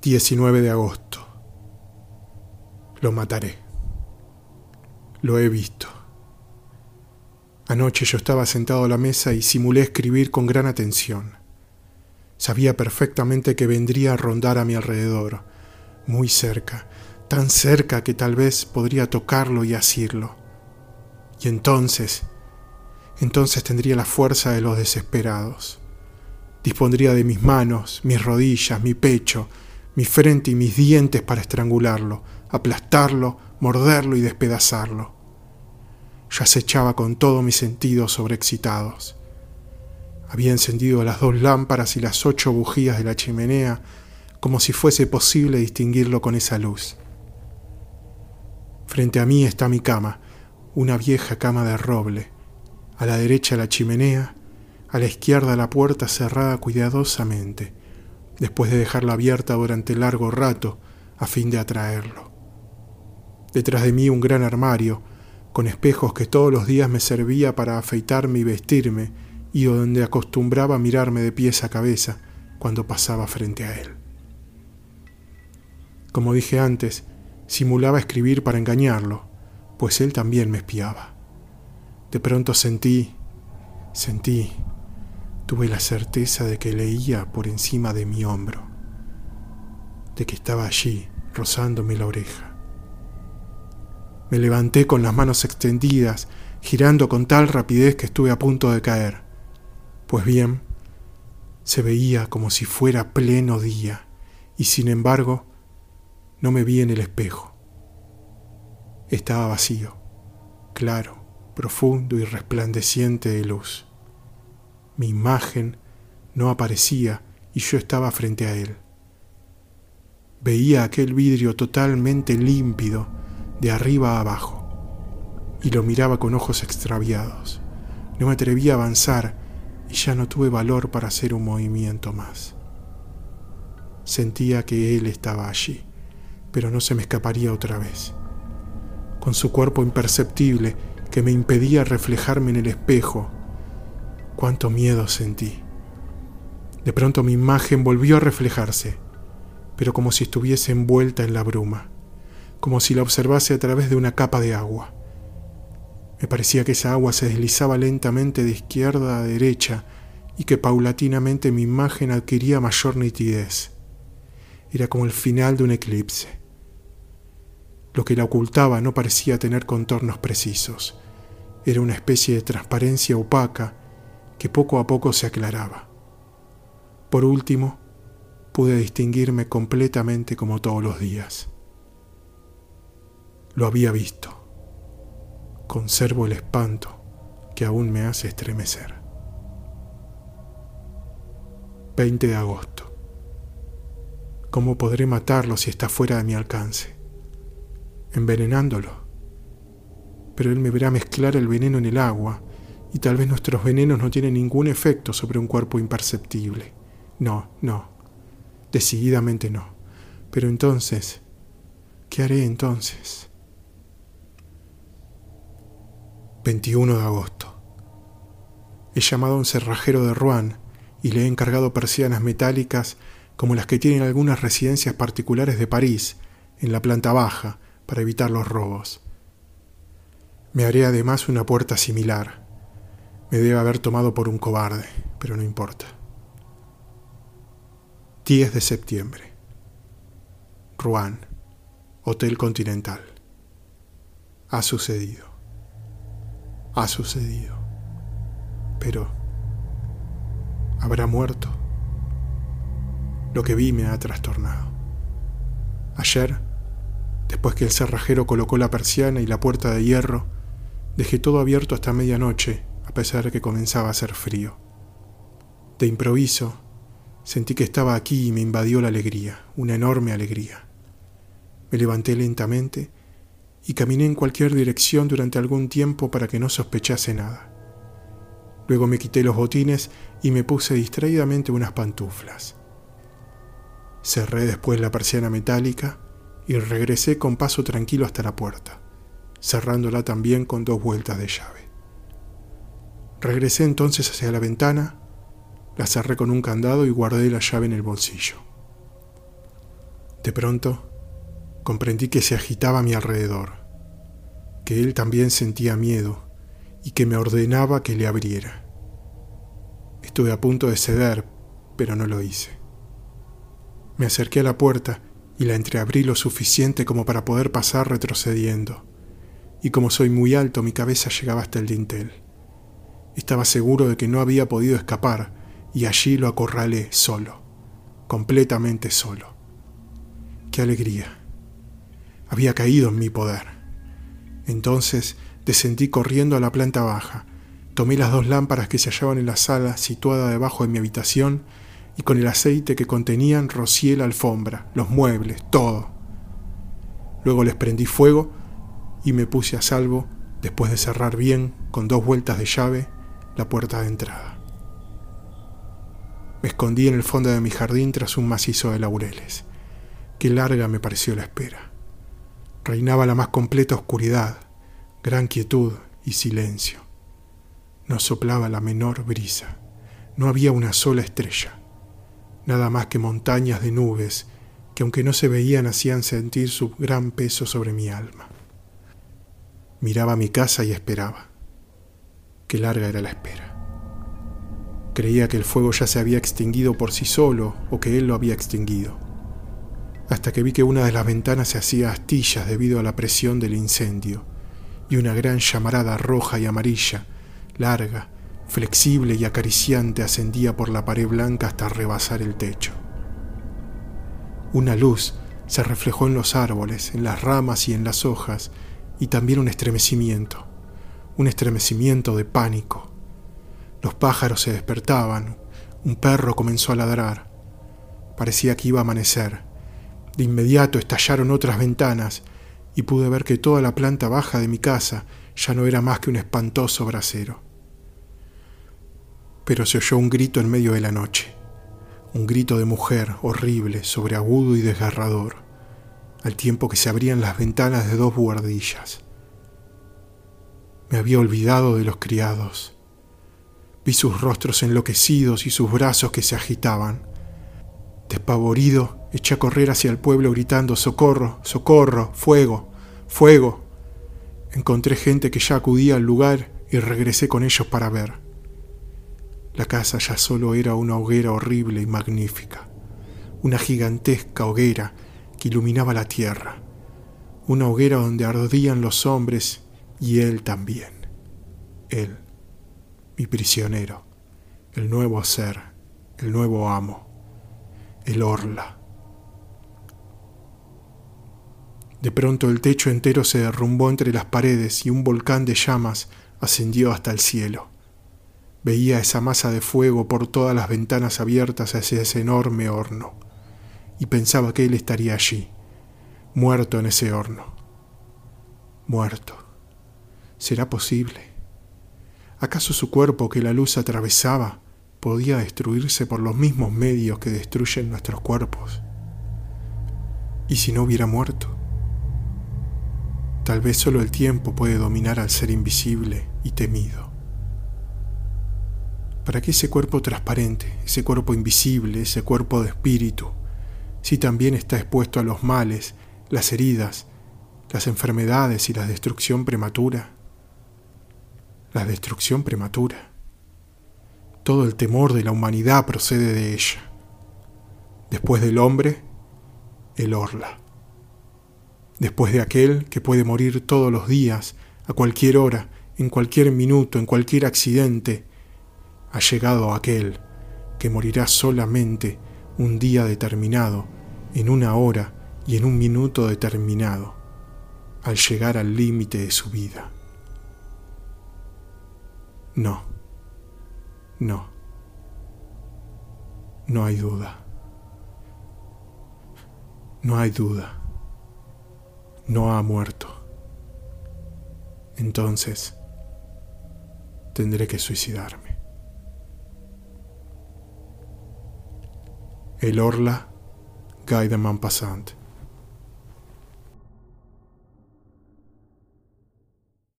19 de agosto. Lo mataré. Lo he visto. Anoche yo estaba sentado a la mesa y simulé escribir con gran atención. Sabía perfectamente que vendría a rondar a mi alrededor, muy cerca, tan cerca que tal vez podría tocarlo y asirlo. Y entonces, entonces tendría la fuerza de los desesperados. Dispondría de mis manos, mis rodillas, mi pecho, mi frente y mis dientes para estrangularlo, aplastarlo, morderlo y despedazarlo. Yo acechaba con todos mis sentidos sobreexcitados. Había encendido las dos lámparas y las ocho bujías de la chimenea como si fuese posible distinguirlo con esa luz. Frente a mí está mi cama, una vieja cama de roble. A la derecha la chimenea, a la izquierda la puerta cerrada cuidadosamente después de dejarla abierta durante largo rato a fin de atraerlo. Detrás de mí un gran armario, con espejos que todos los días me servía para afeitarme y vestirme, y donde acostumbraba mirarme de pies a cabeza cuando pasaba frente a él. Como dije antes, simulaba escribir para engañarlo, pues él también me espiaba. De pronto sentí, sentí Tuve la certeza de que leía por encima de mi hombro, de que estaba allí, rozándome la oreja. Me levanté con las manos extendidas, girando con tal rapidez que estuve a punto de caer. Pues bien, se veía como si fuera pleno día, y sin embargo, no me vi en el espejo. Estaba vacío, claro, profundo y resplandeciente de luz. Mi imagen no aparecía y yo estaba frente a él. Veía aquel vidrio totalmente límpido de arriba a abajo y lo miraba con ojos extraviados. No me atreví a avanzar y ya no tuve valor para hacer un movimiento más. Sentía que él estaba allí, pero no se me escaparía otra vez. Con su cuerpo imperceptible que me impedía reflejarme en el espejo, Cuánto miedo sentí. De pronto mi imagen volvió a reflejarse, pero como si estuviese envuelta en la bruma, como si la observase a través de una capa de agua. Me parecía que esa agua se deslizaba lentamente de izquierda a derecha y que paulatinamente mi imagen adquiría mayor nitidez. Era como el final de un eclipse. Lo que la ocultaba no parecía tener contornos precisos. Era una especie de transparencia opaca que poco a poco se aclaraba. Por último, pude distinguirme completamente como todos los días. Lo había visto. Conservo el espanto que aún me hace estremecer. 20 de agosto. ¿Cómo podré matarlo si está fuera de mi alcance? Envenenándolo. Pero él me verá mezclar el veneno en el agua y tal vez nuestros venenos no tienen ningún efecto sobre un cuerpo imperceptible. No, no. Decididamente no. Pero entonces, ¿qué haré entonces? 21 de agosto. He llamado a un cerrajero de Rouen y le he encargado persianas metálicas como las que tienen algunas residencias particulares de París, en la planta baja, para evitar los robos. Me haré además una puerta similar, me debe haber tomado por un cobarde, pero no importa. 10 de septiembre. Rouen, Hotel Continental. Ha sucedido. Ha sucedido. Pero, ¿habrá muerto? Lo que vi me ha trastornado. Ayer, después que el cerrajero colocó la persiana y la puerta de hierro, dejé todo abierto hasta medianoche pesar de que comenzaba a hacer frío. De improviso, sentí que estaba aquí y me invadió la alegría, una enorme alegría. Me levanté lentamente y caminé en cualquier dirección durante algún tiempo para que no sospechase nada. Luego me quité los botines y me puse distraídamente unas pantuflas. Cerré después la persiana metálica y regresé con paso tranquilo hasta la puerta, cerrándola también con dos vueltas de llave. Regresé entonces hacia la ventana, la cerré con un candado y guardé la llave en el bolsillo. De pronto, comprendí que se agitaba a mi alrededor, que él también sentía miedo y que me ordenaba que le abriera. Estuve a punto de ceder, pero no lo hice. Me acerqué a la puerta y la entreabrí lo suficiente como para poder pasar retrocediendo, y como soy muy alto mi cabeza llegaba hasta el dintel. Estaba seguro de que no había podido escapar y allí lo acorralé solo, completamente solo. ¡Qué alegría! Había caído en mi poder. Entonces descendí corriendo a la planta baja, tomé las dos lámparas que se hallaban en la sala situada debajo de mi habitación y con el aceite que contenían rocié la alfombra, los muebles, todo. Luego les prendí fuego y me puse a salvo después de cerrar bien, con dos vueltas de llave, la puerta de entrada. Me escondí en el fondo de mi jardín tras un macizo de laureles. Qué larga me pareció la espera. Reinaba la más completa oscuridad, gran quietud y silencio. No soplaba la menor brisa. No había una sola estrella nada más que montañas de nubes que aunque no se veían hacían sentir su gran peso sobre mi alma. Miraba mi casa y esperaba. Qué larga era la espera. Creía que el fuego ya se había extinguido por sí solo o que él lo había extinguido, hasta que vi que una de las ventanas se hacía astillas debido a la presión del incendio, y una gran llamarada roja y amarilla, larga, flexible y acariciante, ascendía por la pared blanca hasta rebasar el techo. Una luz se reflejó en los árboles, en las ramas y en las hojas, y también un estremecimiento, un estremecimiento de pánico. Los pájaros se despertaban, un perro comenzó a ladrar. Parecía que iba a amanecer. De inmediato estallaron otras ventanas y pude ver que toda la planta baja de mi casa ya no era más que un espantoso brasero pero se oyó un grito en medio de la noche, un grito de mujer horrible, sobreagudo y desgarrador, al tiempo que se abrían las ventanas de dos buhardillas. Me había olvidado de los criados. Vi sus rostros enloquecidos y sus brazos que se agitaban. Despavorido, eché a correr hacia el pueblo gritando Socorro, socorro, fuego, fuego. Encontré gente que ya acudía al lugar y regresé con ellos para ver. La casa ya solo era una hoguera horrible y magnífica, una gigantesca hoguera que iluminaba la tierra, una hoguera donde ardían los hombres y él también, él, mi prisionero, el nuevo ser, el nuevo amo, el orla. De pronto el techo entero se derrumbó entre las paredes y un volcán de llamas ascendió hasta el cielo. Veía esa masa de fuego por todas las ventanas abiertas hacia ese enorme horno, y pensaba que él estaría allí, muerto en ese horno. Muerto. ¿Será posible? ¿Acaso su cuerpo que la luz atravesaba podía destruirse por los mismos medios que destruyen nuestros cuerpos? ¿Y si no hubiera muerto? Tal vez solo el tiempo puede dominar al ser invisible y temido para que ese cuerpo transparente, ese cuerpo invisible, ese cuerpo de espíritu, si también está expuesto a los males, las heridas, las enfermedades y la destrucción prematura? La destrucción prematura. Todo el temor de la humanidad procede de ella. Después del hombre, el orla. Después de aquel que puede morir todos los días, a cualquier hora, en cualquier minuto, en cualquier accidente, ha llegado aquel que morirá solamente un día determinado, en una hora y en un minuto determinado, al llegar al límite de su vida. No, no, no hay duda, no hay duda, no ha muerto. Entonces, tendré que suicidarme. El Orla, Guy de Maupassant.